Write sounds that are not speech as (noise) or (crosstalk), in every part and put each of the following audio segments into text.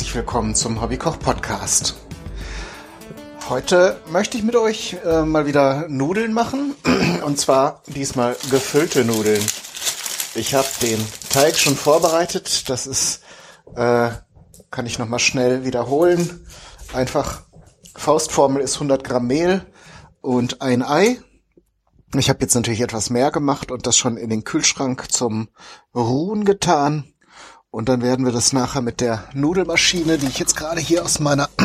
herzlich willkommen zum Hobbykoch Podcast. Heute möchte ich mit euch äh, mal wieder Nudeln machen (clears throat) und zwar diesmal gefüllte Nudeln. Ich habe den Teig schon vorbereitet. Das ist, äh, kann ich noch mal schnell wiederholen. Einfach Faustformel ist 100 Gramm Mehl und ein Ei. Ich habe jetzt natürlich etwas mehr gemacht und das schon in den Kühlschrank zum Ruhen getan. Und dann werden wir das nachher mit der Nudelmaschine, die ich jetzt gerade hier aus meiner, (clears throat)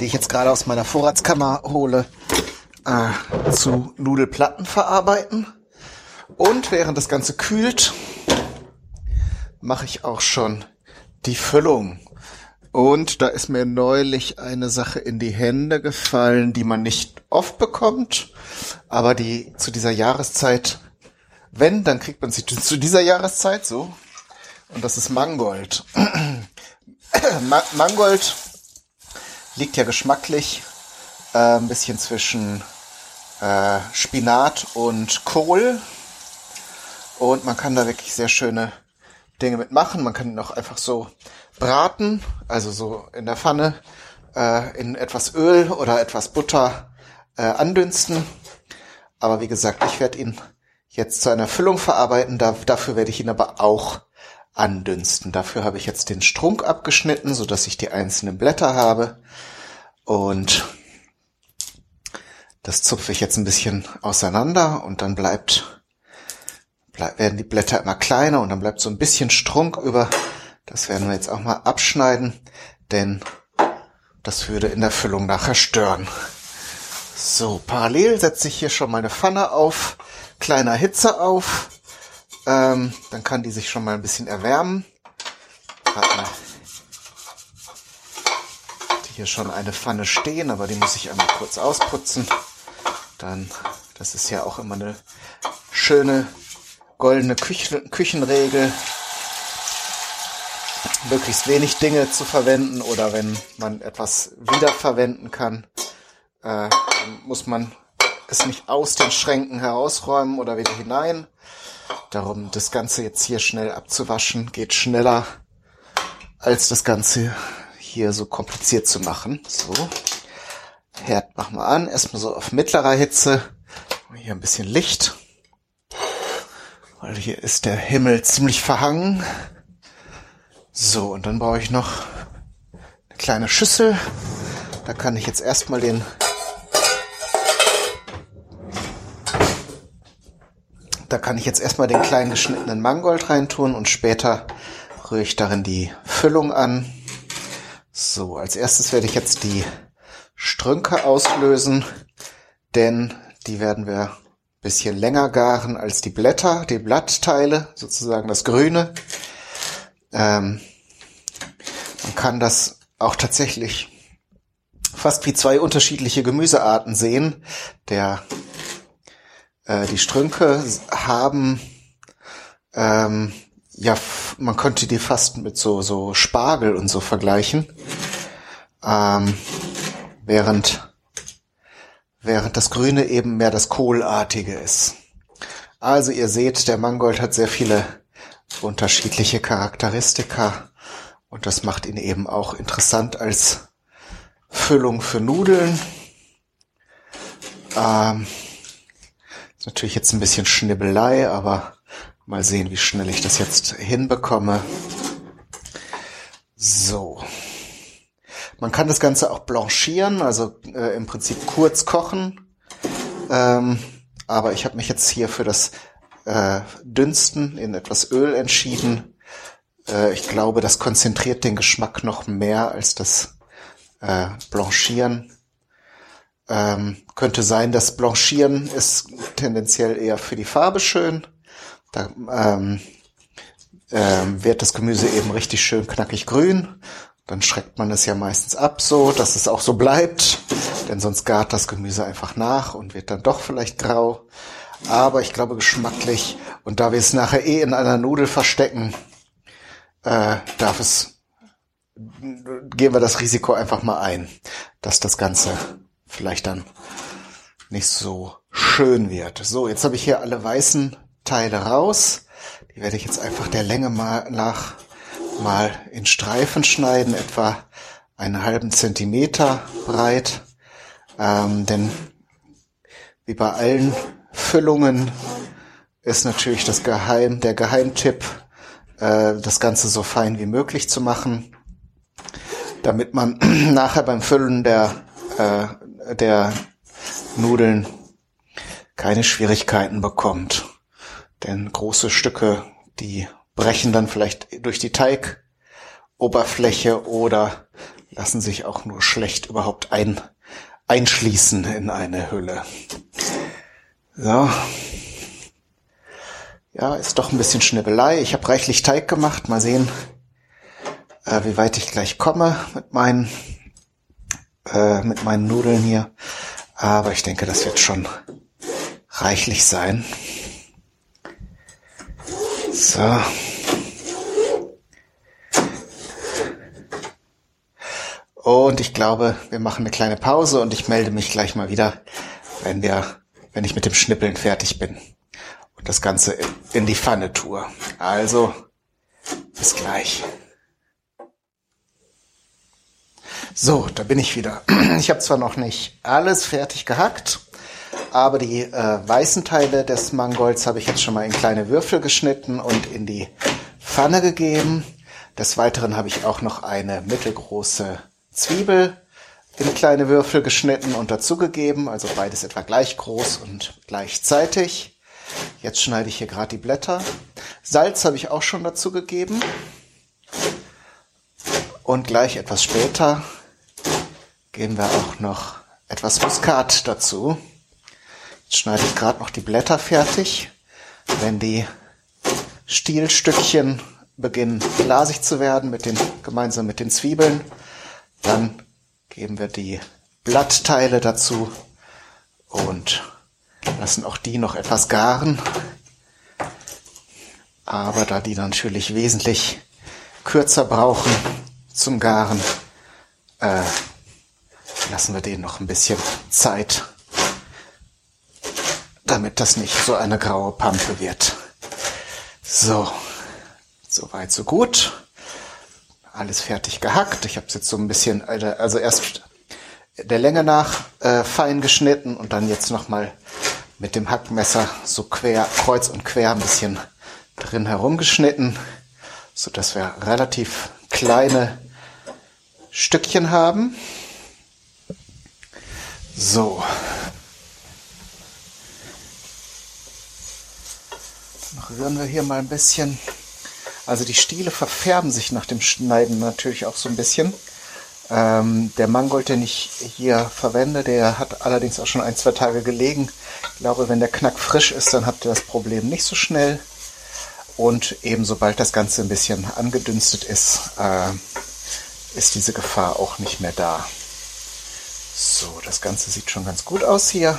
die ich jetzt gerade aus meiner Vorratskammer hole, äh, zu Nudelplatten verarbeiten. Und während das Ganze kühlt, mache ich auch schon die Füllung. Und da ist mir neulich eine Sache in die Hände gefallen, die man nicht oft bekommt, aber die zu dieser Jahreszeit, wenn, dann kriegt man sie zu dieser Jahreszeit so, und das ist Mangold. (clears throat) Mangold liegt ja geschmacklich äh, ein bisschen zwischen äh, Spinat und Kohl. Und man kann da wirklich sehr schöne Dinge mitmachen. Man kann ihn auch einfach so braten, also so in der Pfanne, äh, in etwas Öl oder etwas Butter äh, andünsten. Aber wie gesagt, ich werde ihn jetzt zu einer Füllung verarbeiten. Da, dafür werde ich ihn aber auch andünsten. Dafür habe ich jetzt den Strunk abgeschnitten, so dass ich die einzelnen Blätter habe. Und das zupfe ich jetzt ein bisschen auseinander und dann bleibt, bleib, werden die Blätter immer kleiner und dann bleibt so ein bisschen Strunk über. Das werden wir jetzt auch mal abschneiden, denn das würde in der Füllung nachher stören. So, parallel setze ich hier schon meine Pfanne auf, kleiner Hitze auf ähm, dann kann die sich schon mal ein bisschen erwärmen. Hat hier schon eine Pfanne stehen, aber die muss ich einmal kurz ausputzen. Dann, das ist ja auch immer eine schöne goldene Küchen Küchenregel, möglichst wenig Dinge zu verwenden oder wenn man etwas wiederverwenden kann, äh, muss man es nicht aus den Schränken herausräumen oder wieder hinein. Darum das Ganze jetzt hier schnell abzuwaschen geht schneller als das Ganze hier so kompliziert zu machen. So. Herd machen wir an. Erstmal so auf mittlerer Hitze. Hier ein bisschen Licht. Weil hier ist der Himmel ziemlich verhangen. So, und dann brauche ich noch eine kleine Schüssel. Da kann ich jetzt erstmal den Da kann ich jetzt erstmal den kleinen geschnittenen Mangold reintun und später rühre ich darin die Füllung an. So, als erstes werde ich jetzt die Strünke auslösen, denn die werden wir bisschen länger garen als die Blätter, die Blattteile, sozusagen das Grüne. Ähm, man kann das auch tatsächlich fast wie zwei unterschiedliche Gemüsearten sehen. Der äh, die Strünke haben, ähm, ja, man könnte die fast mit so, so Spargel und so vergleichen. Ähm, während, während das Grüne eben mehr das Kohlartige ist. Also ihr seht, der Mangold hat sehr viele unterschiedliche Charakteristika und das macht ihn eben auch interessant als Füllung für Nudeln. Ähm, natürlich jetzt ein bisschen Schnibbelei, aber mal sehen, wie schnell ich das jetzt hinbekomme. So. Man kann das Ganze auch blanchieren, also äh, im Prinzip kurz kochen. Ähm, aber ich habe mich jetzt hier für das äh, Dünsten in etwas Öl entschieden. Äh, ich glaube, das konzentriert den Geschmack noch mehr als das äh, Blanchieren. Ähm, könnte sein, das Blanchieren ist tendenziell eher für die Farbe schön. Da ähm, ähm, wird das Gemüse eben richtig schön knackig grün. Dann schreckt man es ja meistens ab so, dass es auch so bleibt. Denn sonst gart das Gemüse einfach nach und wird dann doch vielleicht grau. Aber ich glaube geschmacklich, und da wir es nachher eh in einer Nudel verstecken, äh, darf es, gehen wir das Risiko einfach mal ein, dass das Ganze vielleicht dann nicht so schön wird. So, jetzt habe ich hier alle weißen Teile raus. Die werde ich jetzt einfach der Länge mal nach mal in Streifen schneiden, etwa einen halben Zentimeter breit. Ähm, denn wie bei allen Füllungen ist natürlich das Geheim, der Geheimtipp, äh, das Ganze so fein wie möglich zu machen, damit man (clears throat) nachher beim Füllen der, äh, der Nudeln keine Schwierigkeiten bekommt. Denn große Stücke, die brechen dann vielleicht durch die Teigoberfläche oder lassen sich auch nur schlecht überhaupt ein, einschließen in eine Hülle. So. Ja, ist doch ein bisschen Schnibbelei. Ich habe reichlich Teig gemacht. Mal sehen, äh, wie weit ich gleich komme mit meinen, äh, mit meinen Nudeln hier. Aber ich denke, das wird schon reichlich sein. So. Und ich glaube, wir machen eine kleine Pause und ich melde mich gleich mal wieder, wenn wir, wenn ich mit dem Schnippeln fertig bin und das Ganze in die Pfanne tue. Also, bis gleich. So, da bin ich wieder. (clears throat) Ich habe zwar noch nicht alles fertig gehackt, aber die äh, weißen Teile des Mangolds habe ich jetzt schon mal in kleine Würfel geschnitten und in die Pfanne gegeben. Des Weiteren habe ich auch noch eine mittelgroße Zwiebel in kleine Würfel geschnitten und dazugegeben, also beides etwa gleich groß und gleichzeitig. Jetzt schneide ich hier gerade die Blätter. Salz habe ich auch schon dazu gegeben. Und gleich etwas später geben wir auch noch etwas Muskat dazu. Jetzt schneide ich gerade noch die Blätter fertig. Wenn die Stielstückchen beginnen glasig zu werden, mit den, gemeinsam mit den Zwiebeln, dann geben wir die Blattteile dazu und lassen auch die noch etwas garen. Aber da die natürlich wesentlich kürzer brauchen zum Garen, äh, lassen wir denen noch ein bisschen Zeit, damit das nicht so eine graue Pampe wird. So, soweit so gut. Alles fertig gehackt. Ich habe es jetzt so ein bisschen, also erst der Länge nach äh, fein geschnitten und dann jetzt nochmal mit dem Hackmesser so quer, kreuz und quer ein bisschen drin herumgeschnitten, so dass wir relativ kleine Stückchen haben. So. Rühren wir hier mal ein bisschen. Also die Stiele verfärben sich nach dem Schneiden natürlich auch so ein bisschen. Ähm, der Mangold, den ich hier verwende, der hat allerdings auch schon ein, zwei Tage gelegen. Ich glaube, wenn der Knack frisch ist, dann habt ihr das Problem nicht so schnell. Und eben sobald das Ganze ein bisschen angedünstet ist, äh, ist diese Gefahr auch nicht mehr da. So, das Ganze sieht schon ganz gut aus hier.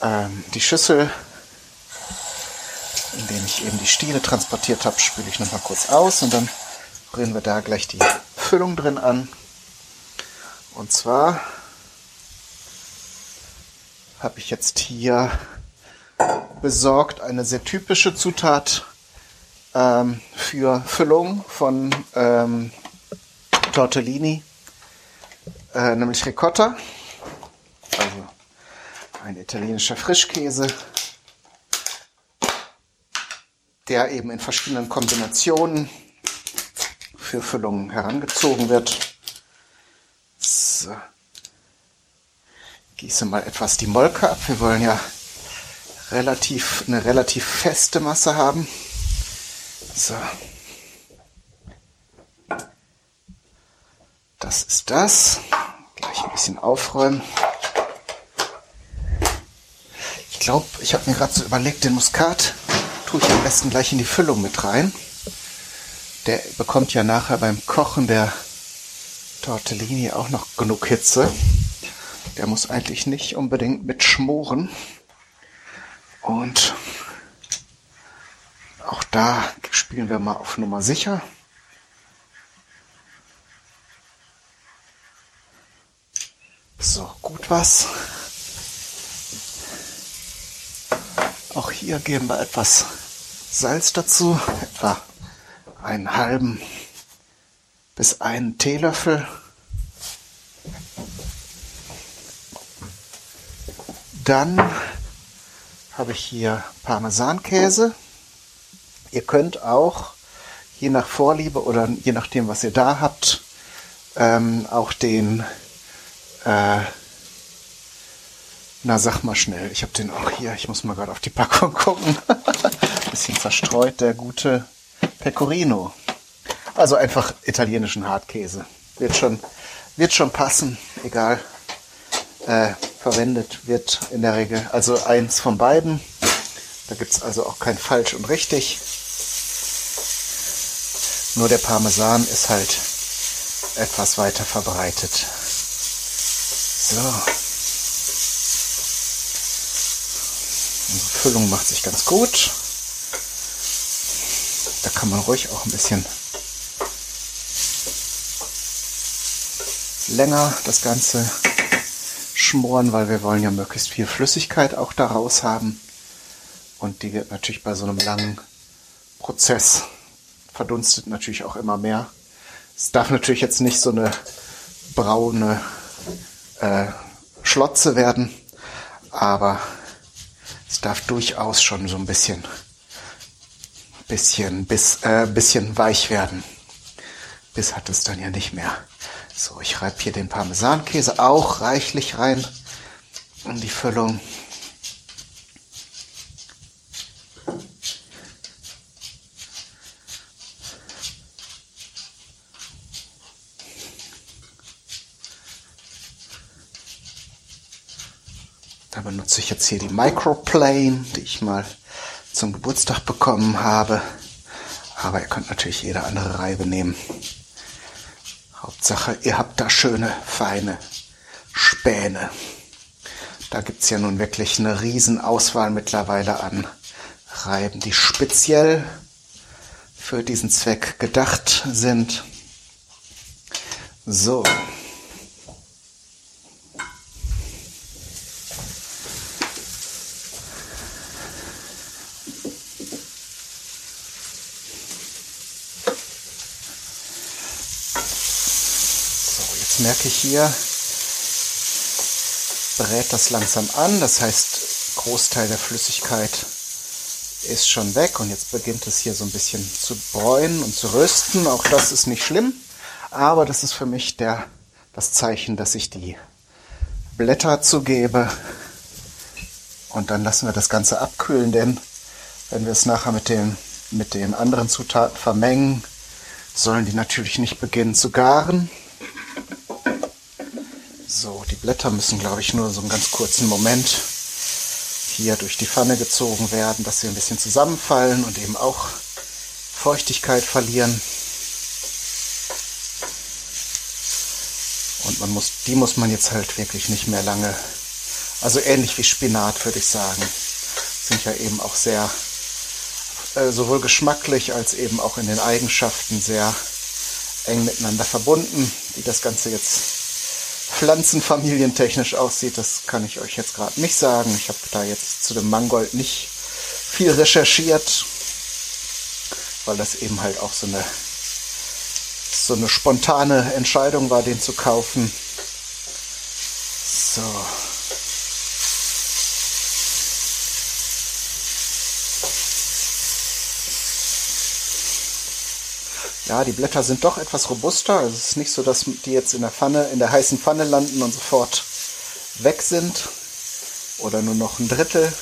Ähm, die Schüssel, in der ich eben die Stiele transportiert habe, spüle ich nochmal kurz aus und dann rühren wir da gleich die Füllung drin an. Und zwar habe ich jetzt hier besorgt eine sehr typische Zutat ähm, für Füllung von ähm, Tortellini äh, nämlich Ricotta, also ein italienischer Frischkäse, der eben in verschiedenen Kombinationen für Füllungen herangezogen wird. So. Gieße mal etwas die Molke ab. Wir wollen ja relativ, eine relativ feste Masse haben. So. Das ist das. Gleich ein bisschen aufräumen. Ich glaube, ich habe mir gerade so überlegt, den Muskat tue ich am besten gleich in die Füllung mit rein. Der bekommt ja nachher beim Kochen der Tortellini auch noch genug Hitze. Der muss eigentlich nicht unbedingt mit schmoren. Und auch da spielen wir mal auf Nummer sicher. So, gut was. Auch hier geben wir etwas Salz dazu, etwa einen halben bis einen Teelöffel. Dann habe ich hier Parmesankäse. Ihr könnt auch, je nach Vorliebe oder je nachdem, was ihr da habt, ähm, auch den, äh, na sag mal schnell, ich habe den auch hier, ich muss mal gerade auf die Packung (laughs) gucken. Bisschen verstreut, der gute Pecorino. Also einfach italienischen Hartkäse. Wird schon, wird schon passen, egal. Äh, verwendet wird in der Regel also eins von beiden. Da gibt es also auch kein falsch und richtig. Nur der Parmesan ist halt etwas weiter verbreitet. So. Unsere Füllung macht sich ganz gut. Da kann man ruhig auch ein bisschen länger das Ganze schmoren, weil wir wollen ja möglichst viel Flüssigkeit auch daraus haben. Und die wird natürlich bei so einem langen Prozess verdunstet natürlich auch immer mehr. Es darf natürlich jetzt nicht so eine braune äh, Schlotze werden, aber es darf durchaus schon so ein bisschen, bisschen, bis, äh, bisschen weich werden. Bis hat es dann ja nicht mehr. So, ich reibe hier den Parmesankäse auch reichlich rein in die Füllung. Da benutze ich jetzt hier die Microplane, die ich mal zum Geburtstag bekommen habe. Aber ihr könnt natürlich jede andere Reibe nehmen. Hauptsache, ihr habt da schöne, feine Späne. Da gibt's ja nun wirklich eine Riesenauswahl mittlerweile an Reiben, die speziell für diesen Zweck gedacht sind. So. Merke ich hier, brät das langsam an. Das heißt, Großteil der Flüssigkeit ist schon weg und jetzt beginnt es hier so ein bisschen zu bräunen und zu rösten. Auch das ist nicht schlimm, aber das ist für mich der, das Zeichen, dass ich die Blätter zugebe und dann lassen wir das Ganze abkühlen, denn wenn wir es nachher mit den, mit den anderen Zutaten vermengen, sollen die natürlich nicht beginnen zu garen. So, die Blätter müssen, glaube ich, nur so einen ganz kurzen Moment hier durch die Pfanne gezogen werden, dass sie ein bisschen zusammenfallen und eben auch Feuchtigkeit verlieren. Und man muss, die muss man jetzt halt wirklich nicht mehr lange, also ähnlich wie Spinat würde ich sagen, sind ja eben auch sehr, äh, sowohl geschmacklich als eben auch in den Eigenschaften sehr eng miteinander verbunden, die das Ganze jetzt pflanzenfamilientechnisch aussieht, das kann ich euch jetzt gerade nicht sagen. Ich habe da jetzt zu dem Mangold nicht viel recherchiert, weil das eben halt auch so eine so eine spontane Entscheidung war, den zu kaufen. So. Ja, die Blätter sind doch etwas robuster. Also es ist nicht so, dass die jetzt in der Pfanne, in der heißen Pfanne landen und sofort weg sind. Oder nur noch ein Drittel.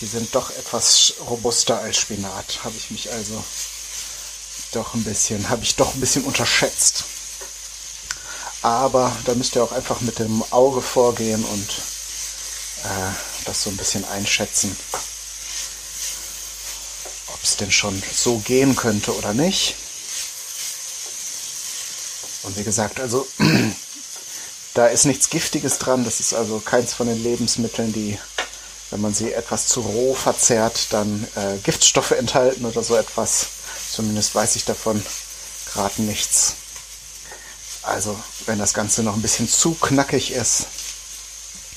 Die sind doch etwas robuster als Spinat. Habe ich mich also doch ein bisschen, habe ich doch ein bisschen unterschätzt. Aber da müsst ihr auch einfach mit dem Auge vorgehen und äh, das so ein bisschen einschätzen es denn schon so gehen könnte oder nicht. Und wie gesagt, also (clears throat) da ist nichts Giftiges dran. Das ist also keins von den Lebensmitteln, die, wenn man sie etwas zu roh verzehrt, dann äh, Giftstoffe enthalten oder so etwas. Zumindest weiß ich davon gerade nichts. Also, wenn das Ganze noch ein bisschen zu knackig ist,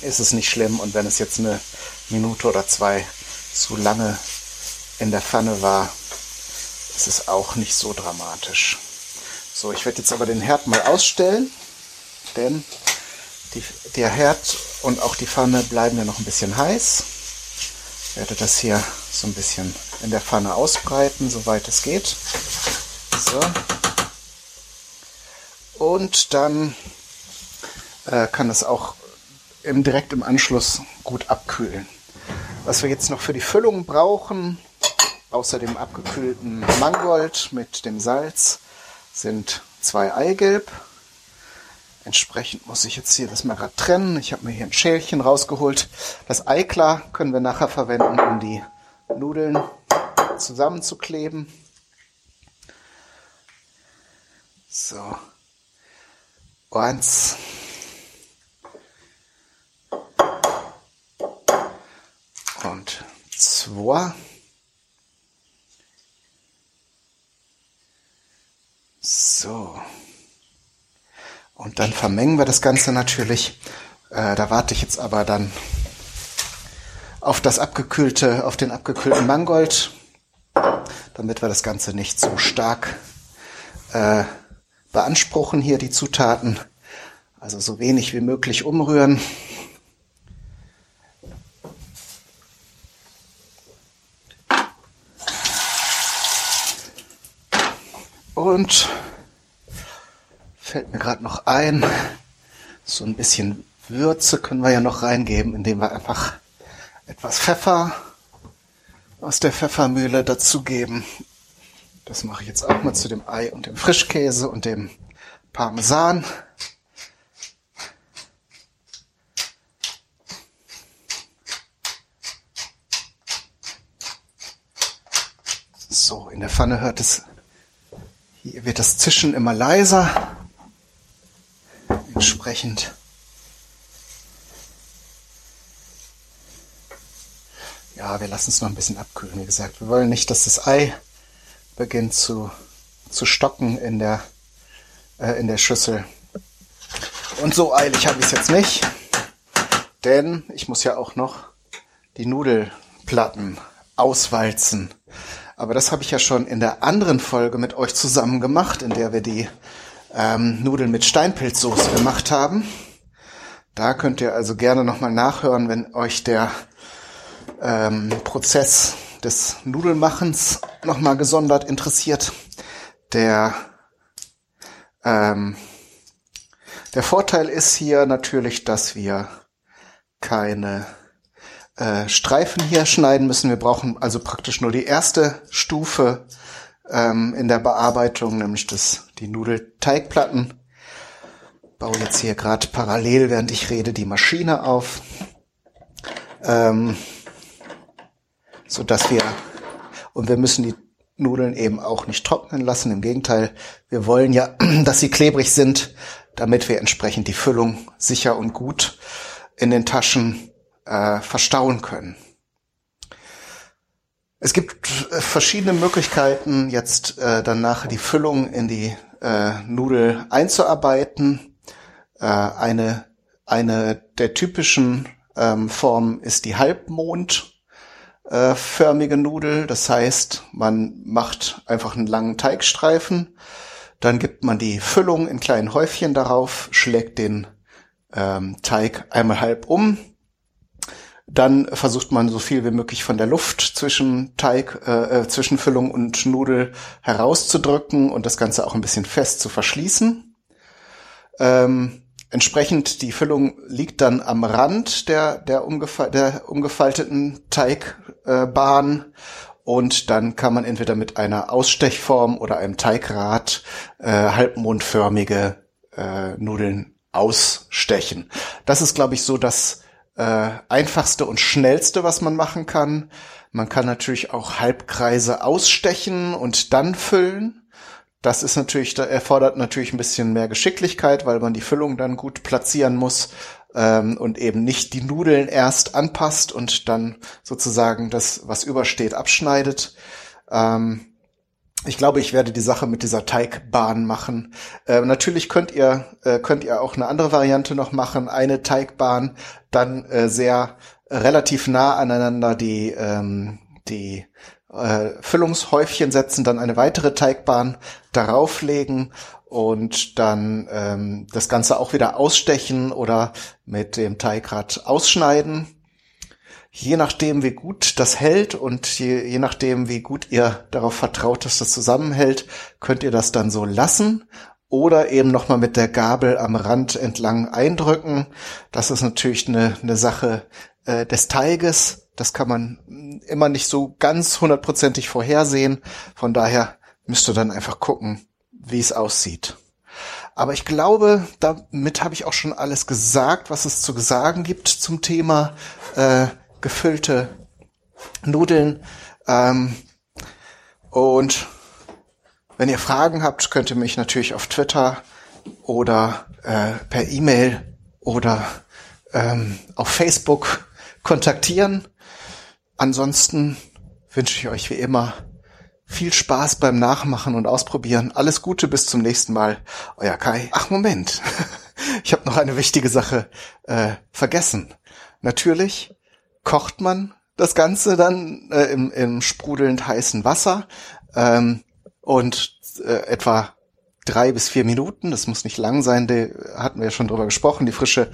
ist es nicht schlimm. Und wenn es jetzt eine Minute oder zwei zu lange in der Pfanne war, Das ist auch nicht so dramatisch. So, ich werde jetzt aber den Herd mal ausstellen, denn die, der Herd und auch die Pfanne bleiben ja noch ein bisschen heiß. Ich werde das hier so ein bisschen in der Pfanne ausbreiten, soweit es geht. So. Und dann äh, kann es auch im, direkt im Anschluss gut abkühlen. Was wir jetzt noch für die Füllung brauchen, außer dem abgekühlten Mangold mit dem Salz, sind zwei Eigelb. Entsprechend muss ich jetzt hier das mal gerade trennen. Ich habe mir hier ein Schälchen rausgeholt. Das Eiklar können wir nachher verwenden, um die Nudeln zusammenzukleben. So. Eins. Und zwei. So. Und dann vermengen wir das Ganze natürlich. Äh, da warte ich jetzt aber dann auf das abgekühlte, auf den abgekühlten Mangold, damit wir das Ganze nicht so stark äh, beanspruchen hier die Zutaten. Also so wenig wie möglich umrühren. Und fällt mir gerade noch ein, so ein bisschen Würze können wir ja noch reingeben, indem wir einfach etwas Pfeffer aus der Pfeffermühle dazugeben. Das mache ich jetzt auch mal zu dem Ei und dem Frischkäse und dem Parmesan. So, in der Pfanne hört es hier wird das Zischen immer leiser. Entsprechend. Ja, wir lassen es noch ein bisschen abkühlen, wie gesagt. Wir wollen nicht, dass das Ei beginnt zu, zu stocken in der, äh, in der Schüssel. Und so eilig habe ich es jetzt nicht, denn ich muss ja auch noch die Nudelplatten auswalzen. Aber das habe ich ja schon in der anderen Folge mit euch zusammen gemacht, in der wir die ähm, Nudeln mit Steinpilzsoße gemacht haben. Da könnt ihr also gerne nochmal nachhören, wenn euch der ähm, Prozess des Nudelmachens nochmal gesondert interessiert. Der, ähm, der Vorteil ist hier natürlich, dass wir keine äh, Streifen hier schneiden müssen. Wir brauchen also praktisch nur die erste Stufe ähm, in der Bearbeitung, nämlich das, die Nudelteigplatten. Baue jetzt hier gerade parallel, während ich rede, die Maschine auf, ähm, so dass wir und wir müssen die Nudeln eben auch nicht trocknen lassen. Im Gegenteil, wir wollen ja, (clears throat) dass sie klebrig sind, damit wir entsprechend die Füllung sicher und gut in den Taschen äh, verstauen können. Es gibt äh, verschiedene Möglichkeiten, jetzt äh, dann nachher die Füllung in die äh, Nudel einzuarbeiten. Äh, eine, eine der typischen ähm, Formen ist die halbmondförmige Nudel. Das heißt, man macht einfach einen langen Teigstreifen, dann gibt man die Füllung in kleinen Häufchen darauf, schlägt den ähm, Teig einmal halb um, dann versucht man so viel wie möglich von der Luft zwischen Teig, äh, äh, zwischen Füllung und Nudel herauszudrücken und das Ganze auch ein bisschen fest zu verschließen. Ähm, entsprechend die Füllung liegt dann am Rand der, der, umgefal der umgefalteten Teigbahn äh, und dann kann man entweder mit einer Ausstechform oder einem Teigrad äh, halbmondförmige äh, Nudeln ausstechen. Das ist, glaube ich, so dass äh, einfachste und schnellste, was man machen kann. Man kann natürlich auch Halbkreise ausstechen und dann füllen. Das ist natürlich, da erfordert natürlich ein bisschen mehr Geschicklichkeit, weil man die Füllung dann gut platzieren muss ähm, und eben nicht die Nudeln erst anpasst und dann sozusagen das, was übersteht, abschneidet. Ähm, ich glaube, ich werde die Sache mit dieser Teigbahn machen. Äh, natürlich könnt ihr äh, könnt ihr auch eine andere Variante noch machen, eine Teigbahn, dann äh, sehr relativ nah aneinander die ähm, die äh, Füllungshäufchen setzen, dann eine weitere Teigbahn darauf legen und dann ähm, das Ganze auch wieder ausstechen oder mit dem Teigrad ausschneiden. Je nachdem, wie gut das hält und je, je nachdem, wie gut ihr darauf vertraut, dass das zusammenhält, könnt ihr das dann so lassen oder eben nochmal mit der Gabel am Rand entlang eindrücken. Das ist natürlich eine, eine Sache äh, des Teiges. Das kann man immer nicht so ganz hundertprozentig vorhersehen. Von daher müsst ihr dann einfach gucken, wie es aussieht. Aber ich glaube, damit habe ich auch schon alles gesagt, was es zu sagen gibt zum Thema äh, gefüllte Nudeln. Ähm, und wenn ihr Fragen habt, könnt ihr mich natürlich auf Twitter oder äh, per E-Mail oder ähm, auf Facebook kontaktieren. Ansonsten wünsche ich euch wie immer viel Spaß beim Nachmachen und Ausprobieren. Alles Gute bis zum nächsten Mal. Euer Kai. Ach Moment, (laughs) ich habe noch eine wichtige Sache äh, vergessen. Natürlich kocht man das Ganze dann äh, im, im sprudelnd heißen Wasser. Ähm, und äh, etwa drei bis vier Minuten. Das muss nicht lang sein, da hatten wir ja schon drüber gesprochen. Die frische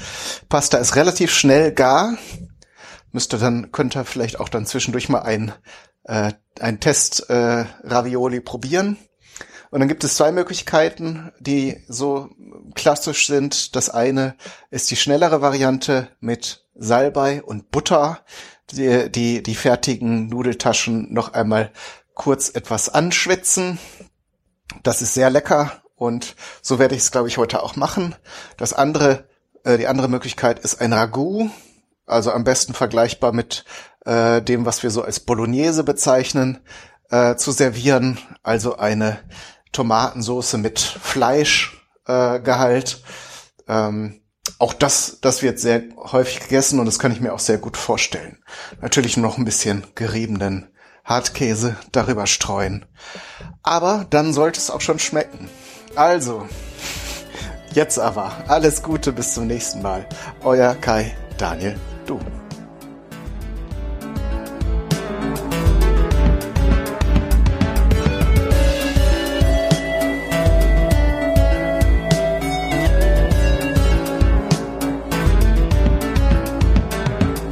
Pasta ist relativ schnell gar. Müsste dann, könnte vielleicht auch dann zwischendurch mal ein, äh, ein Test äh, Ravioli probieren. Und dann gibt es zwei Möglichkeiten, die so klassisch sind. Das eine ist die schnellere Variante mit Salbei und Butter, die, die, die fertigen Nudeltaschen noch einmal kurz etwas anschwitzen. Das ist sehr lecker und so werde ich es, glaube ich, heute auch machen. Das andere, äh, die andere Möglichkeit ist ein Ragout, also am besten vergleichbar mit äh, dem, was wir so als Bolognese bezeichnen, äh, zu servieren. Also eine Tomatensoße mit Fleischgehalt. Äh, ähm, auch das, das wird sehr häufig gegessen und das kann ich mir auch sehr gut vorstellen. Natürlich noch ein bisschen geriebenen Hartkäse darüber streuen. Aber dann sollte es auch schon schmecken. Also, jetzt aber alles Gute bis zum nächsten Mal. Euer Kai Daniel Du.